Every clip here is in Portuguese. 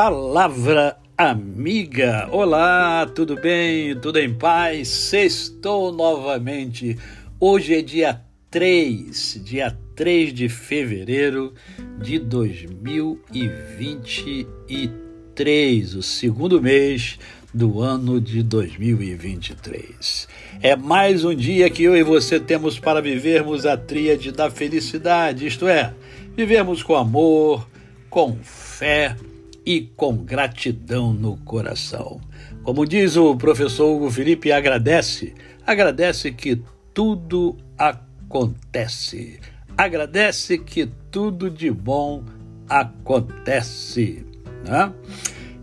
Palavra amiga. Olá, tudo bem? Tudo em paz? Sextou novamente. Hoje é dia 3, dia 3 de fevereiro de 2023, o segundo mês do ano de 2023. É mais um dia que eu e você temos para vivermos a tríade da felicidade, isto é, vivermos com amor, com fé e com gratidão no coração. Como diz o professor Hugo Felipe, agradece, agradece que tudo acontece. Agradece que tudo de bom acontece. Né?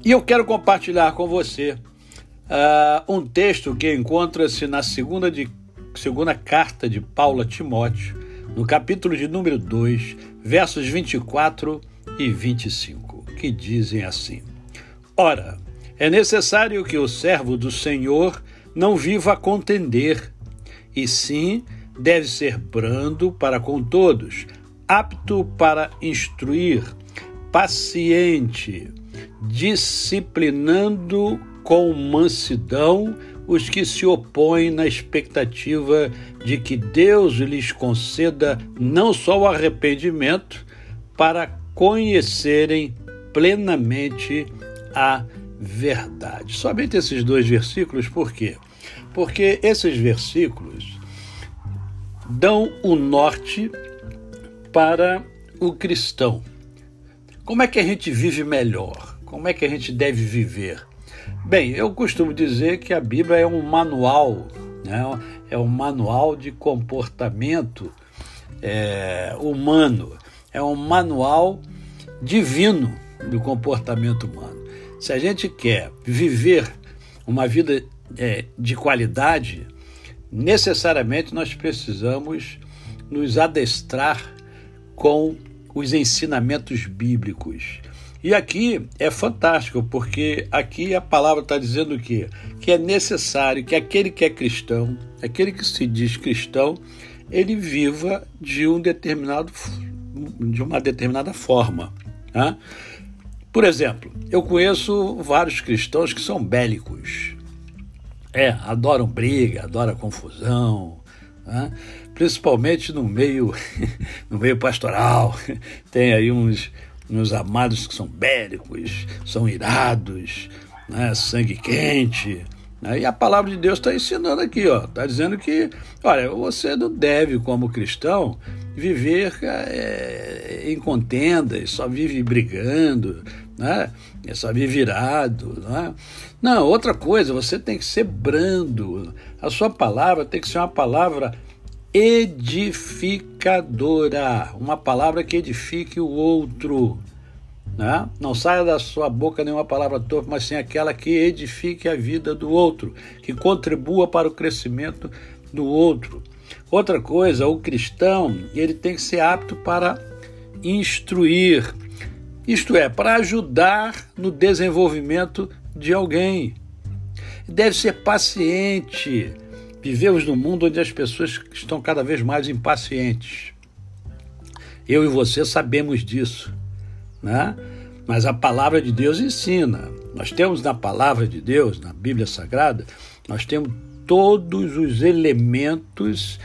E eu quero compartilhar com você uh, um texto que encontra-se na segunda, de, segunda carta de Paulo a Timóteo, no capítulo de número 2, versos 24 e 25, que dizem assim: Ora, é necessário que o servo do Senhor não viva a contender, e sim deve ser brando para com todos, apto para instruir, paciente, disciplinando com mansidão os que se opõem na expectativa de que Deus lhes conceda não só o arrependimento, para conhecerem plenamente a verdade. Somente esses dois versículos, por quê? Porque esses versículos dão o norte para o cristão. Como é que a gente vive melhor? Como é que a gente deve viver? Bem, eu costumo dizer que a Bíblia é um manual, né? é um manual de comportamento é, humano, é um manual divino do comportamento humano. Se a gente quer viver uma vida é, de qualidade, necessariamente nós precisamos nos adestrar com os ensinamentos bíblicos. E aqui é fantástico, porque aqui a palavra está dizendo o quê? Que é necessário que aquele que é cristão, aquele que se diz cristão, ele viva de um determinado de uma determinada forma. Né? Por exemplo, eu conheço vários cristãos que são bélicos. É, adoram briga, adoram confusão, né? principalmente no meio, no meio pastoral. Tem aí uns, uns amados que são bélicos, são irados, né? sangue quente. Né? E a palavra de Deus está ensinando aqui, ó, está dizendo que, olha, você não deve, como cristão, viver é, em contendas, só vive brigando, né? só vive virado. Né? Não, outra coisa, você tem que ser brando. A sua palavra tem que ser uma palavra edificadora, uma palavra que edifique o outro. Né? Não saia da sua boca nenhuma palavra torpe, mas sim aquela que edifique a vida do outro, que contribua para o crescimento do outro. Outra coisa, o cristão, ele tem que ser apto para instruir, isto é, para ajudar no desenvolvimento de alguém. Deve ser paciente. Vivemos num mundo onde as pessoas estão cada vez mais impacientes. Eu e você sabemos disso, né? Mas a palavra de Deus ensina. Nós temos na palavra de Deus, na Bíblia Sagrada, nós temos todos os elementos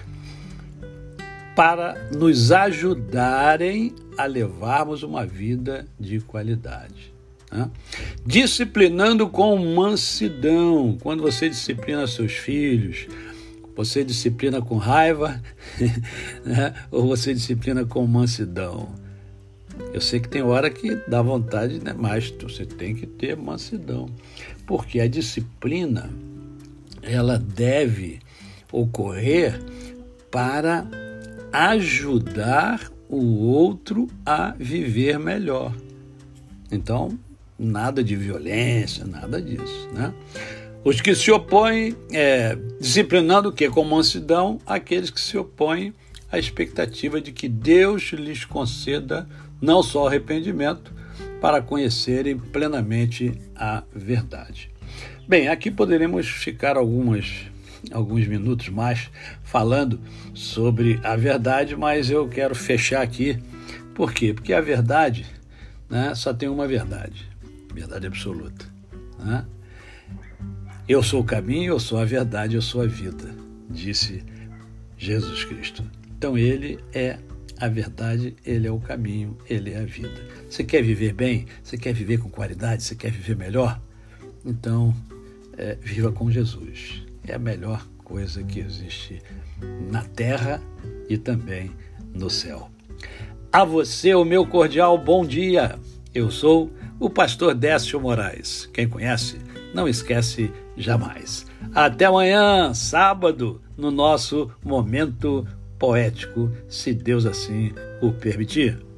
para nos ajudarem a levarmos uma vida de qualidade. Né? Disciplinando com mansidão. Quando você disciplina seus filhos, você disciplina com raiva né? ou você disciplina com mansidão? Eu sei que tem hora que dá vontade, né? mas você tem que ter mansidão, porque a disciplina ela deve ocorrer para ajudar o outro a viver melhor. Então, nada de violência, nada disso, né? Os que se opõem, é, disciplinando o que? Com mansidão, aqueles que se opõem à expectativa de que Deus lhes conceda não só arrependimento, para conhecerem plenamente a verdade. Bem, aqui poderemos ficar algumas, alguns minutos mais falando sobre a verdade, mas eu quero fechar aqui. Por quê? Porque a verdade né, só tem uma verdade. verdade absoluta. Né? Eu sou o caminho, eu sou a verdade, eu sou a vida, disse Jesus Cristo. Então ele é a verdade, ele é o caminho, ele é a vida. Você quer viver bem? Você quer viver com qualidade? Você quer viver melhor? Então, é, viva com Jesus. É a melhor coisa que existe na terra e também no céu. A você, o meu cordial bom dia. Eu sou o pastor Décio Moraes. Quem conhece, não esquece jamais. Até amanhã, sábado, no nosso momento poético, se Deus assim o permitir.